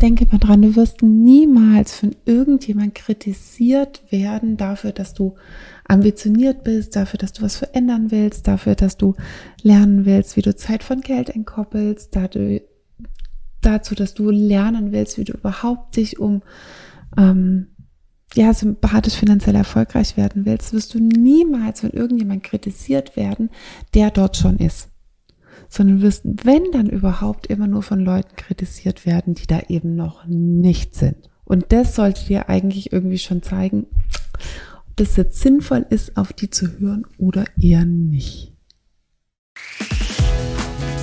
Denke mal dran, du wirst niemals von irgendjemand kritisiert werden dafür, dass du ambitioniert bist, dafür, dass du was verändern willst, dafür, dass du lernen willst, wie du Zeit von Geld entkoppelst, dazu, dass du lernen willst, wie du überhaupt dich um ähm, ja, sympathisch finanziell erfolgreich werden willst, wirst du niemals von irgendjemand kritisiert werden, der dort schon ist sondern wirst, wenn dann überhaupt, immer nur von Leuten kritisiert werden, die da eben noch nicht sind. Und das sollte dir eigentlich irgendwie schon zeigen, ob das jetzt sinnvoll ist, auf die zu hören oder eher nicht.